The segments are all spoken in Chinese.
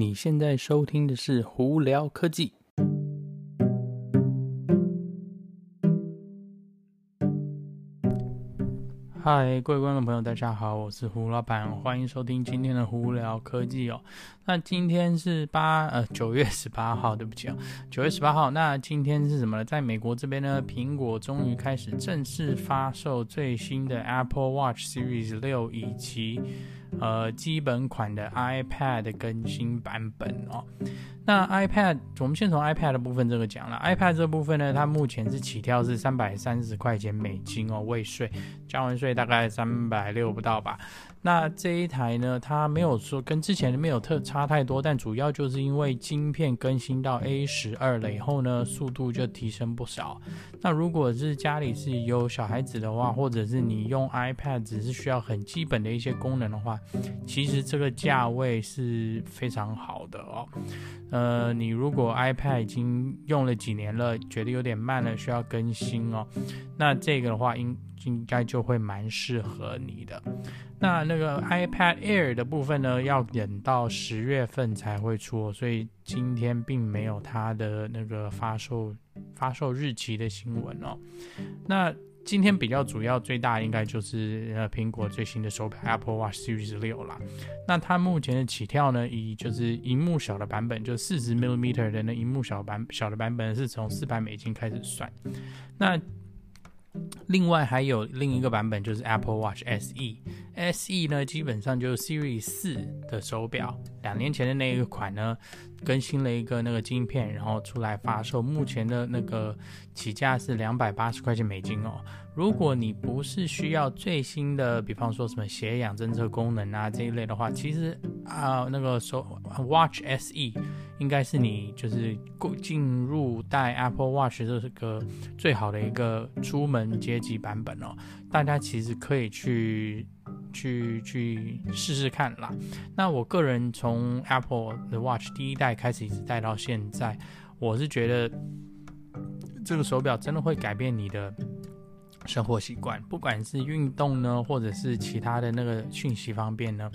你现在收听的是胡聊科技。嗨，各位观众朋友，大家好，我是胡老板，欢迎收听今天的胡聊科技哦。那今天是八呃九月十八号，对不起啊，九月十八号。那今天是什么呢？在美国这边呢，苹果终于开始正式发售最新的 Apple Watch Series 六以及呃基本款的 iPad 更新版本哦。那 iPad，我们先从 iPad 的部分这个讲了。iPad 这部分呢，它目前是起跳是三百三十块钱美金哦，未税，交完税大概三百六不到吧。那这一台呢，它没有说跟之前的没有特差太多，但主要就是因为晶片更新到 A 十二了以后呢，速度就提升不少。那如果是家里是有小孩子的话，或者是你用 iPad 只是需要很基本的一些功能的话，其实这个价位是非常好的哦。呃，你如果 iPad 已经用了几年了，觉得有点慢了，需要更新哦，那这个的话应应该就会蛮适合你的。那那个 iPad Air 的部分呢，要等到十月份才会出，所以今天并没有它的那个发售发售日期的新闻哦。那今天比较主要最大应该就是呃苹果最新的手表 Apple Watch Series 六啦。那它目前的起跳呢，以就是荧幕小的版本，就四十 millimeter 的那荧幕小版小的版本是从四百美金开始算。那另外还有另一个版本，就是 Apple Watch SE，SE 呢基本上就是 Series 四的手表，两年前的那一款呢更新了一个那个晶片，然后出来发售，目前的那个起价是两百八十块钱美金哦。如果你不是需要最新的，比方说什么血氧侦测功能啊这一类的话，其实啊那个手 Watch SE 应该是你就是进入带 Apple Watch 这个最好的一个出门阶级版本哦。大家其实可以去去去试试看啦。那我个人从 Apple 的 Watch 第一代开始一直戴到现在，我是觉得这个手表真的会改变你的。生活习惯，不管是运动呢，或者是其他的那个讯息方面呢，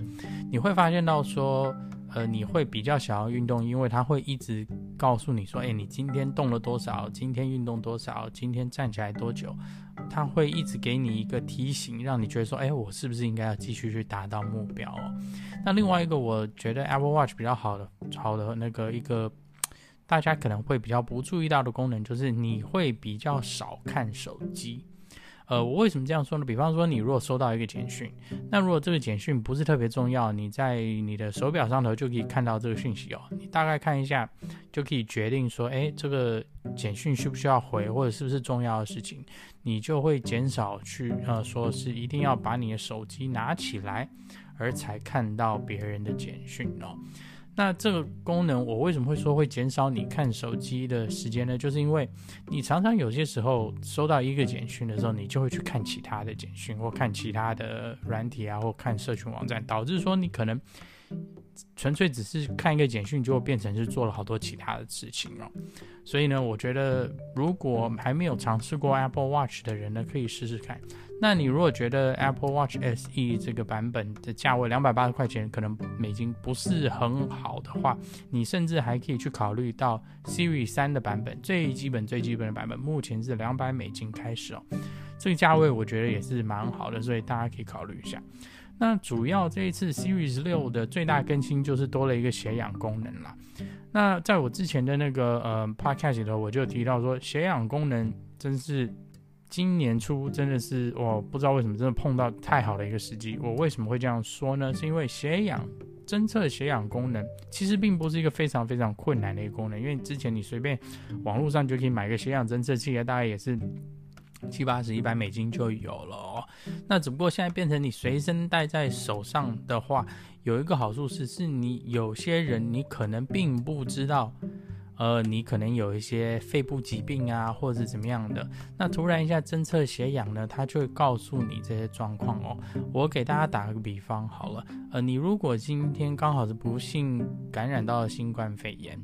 你会发现到说，呃，你会比较想要运动，因为它会一直告诉你说，哎，你今天动了多少，今天运动多少，今天站起来多久，它会一直给你一个提醒，让你觉得说，哎，我是不是应该要继续去达到目标哦？那另外一个，我觉得 Apple Watch 比较好的，好的那个一个大家可能会比较不注意到的功能，就是你会比较少看手机。呃，我为什么这样说呢？比方说，你如果收到一个简讯，那如果这个简讯不是特别重要，你在你的手表上头就可以看到这个讯息哦。你大概看一下，就可以决定说，哎，这个简讯需不需要回，或者是不是重要的事情，你就会减少去呃，说是一定要把你的手机拿起来，而才看到别人的简讯哦。那这个功能，我为什么会说会减少你看手机的时间呢？就是因为你常常有些时候收到一个简讯的时候，你就会去看其他的简讯，或看其他的软体啊，或看社群网站，导致说你可能纯粹只是看一个简讯，就变成是做了好多其他的事情哦。所以呢，我觉得如果还没有尝试过 Apple Watch 的人呢，可以试试看。那你如果觉得 Apple Watch SE 这个版本的价位两百八十块钱可能美金不是很好的话，你甚至还可以去考虑到 Siri 三的版本，最基本最基本的版本，目前是两百美金开始哦，这个价位我觉得也是蛮好的，所以大家可以考虑一下。那主要这一次 Series 六的最大更新就是多了一个血氧功能啦。那在我之前的那个呃 Podcast 里头，我就提到说血氧功能真是。今年初真的是我不知道为什么真的碰到太好的一个时机。我为什么会这样说呢？是因为血氧侦测血氧功能其实并不是一个非常非常困难的一个功能，因为之前你随便网络上就可以买个血氧侦测器，大概也是七八十、一百美金就有了哦。那只不过现在变成你随身带在手上的话，有一个好处是，是你有些人你可能并不知道。呃，你可能有一些肺部疾病啊，或者是怎么样的，那突然一下侦测血氧呢，它就会告诉你这些状况哦。我给大家打个比方好了，呃，你如果今天刚好是不幸感染到了新冠肺炎，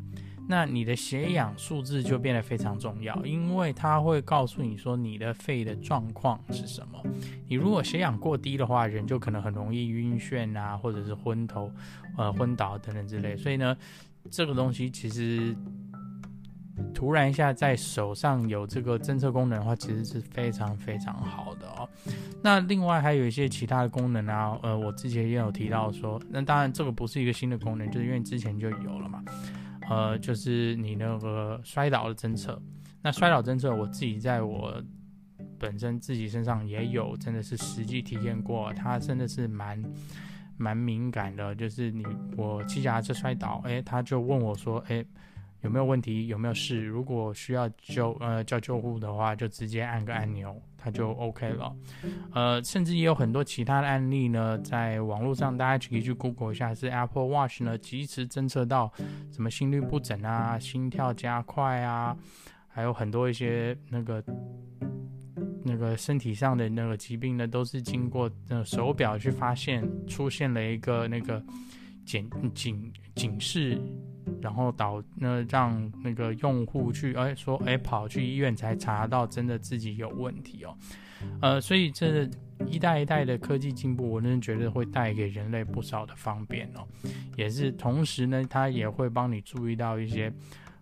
那你的血氧数字就变得非常重要，因为它会告诉你说你的肺的状况是什么。你如果血氧过低的话，人就可能很容易晕眩啊，或者是昏头、呃昏倒等等之类。所以呢，这个东西其实。突然一下在手上有这个侦测功能的话，其实是非常非常好的哦。那另外还有一些其他的功能啊，呃，我之前也有提到说，那当然这个不是一个新的功能，就是因为之前就有了嘛。呃，就是你那个摔倒的侦测，那摔倒侦测我自己在我本身自己身上也有，真的是实际体验过，它真的是蛮蛮敏感的。就是你我骑脚踏车摔倒，诶，他就问我说，诶。有没有问题？有没有事？如果需要救呃叫救护的话，就直接按个按钮，它就 OK 了。呃，甚至也有很多其他的案例呢，在网络上大家可以去 Google 一下，是 Apple Watch 呢及时侦测到什么心律不整啊、心跳加快啊，还有很多一些那个那个身体上的那个疾病呢，都是经过呃手表去发现出现了一个那个警警警示。然后导那让那个用户去哎说哎跑去医院才查到真的自己有问题哦，呃，所以这一代一代的科技进步，我真的觉得会带给人类不少的方便哦，也是同时呢，它也会帮你注意到一些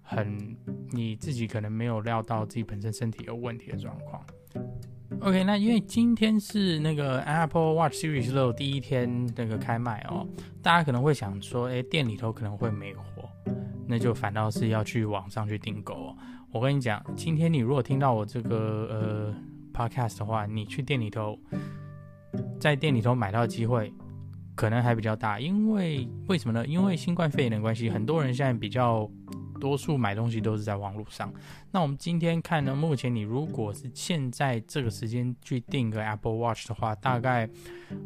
很你自己可能没有料到自己本身身体有问题的状况。OK，那因为今天是那个 Apple Watch Series 六第一天那个开卖哦，大家可能会想说，哎，店里头可能会没货。那就反倒是要去网上去订购哦。我跟你讲，今天你如果听到我这个呃 podcast 的话，你去店里头，在店里头买到机会可能还比较大，因为为什么呢？因为新冠肺炎的关系，很多人现在比较多数买东西都是在网络上。那我们今天看呢，目前你如果是现在这个时间去订个 Apple Watch 的话，大概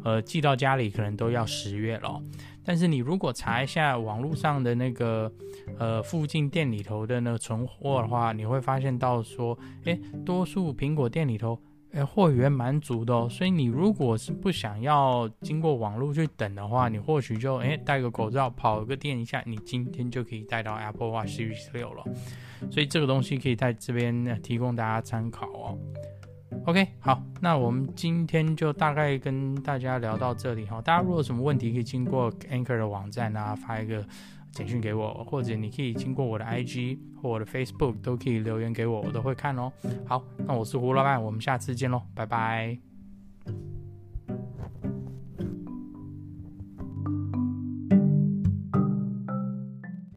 呃寄到家里可能都要十月了。但是你如果查一下网络上的那个，呃，附近店里头的那个存货的话，你会发现到说，诶，多数苹果店里头，诶，货源蛮足的哦。所以你如果是不想要经过网络去等的话，你或许就诶戴个口罩跑个店一下，你今天就可以带到 Apple Watch 16了。所以这个东西可以在这边提供大家参考哦。OK，好，那我们今天就大概跟大家聊到这里哈。大家如果有什么问题，可以经过 Anchor 的网站啊，发一个简讯给我，或者你可以经过我的 IG 或我的 Facebook 都可以留言给我，我都会看哦。好，那我是胡老板，我们下次见喽，拜拜。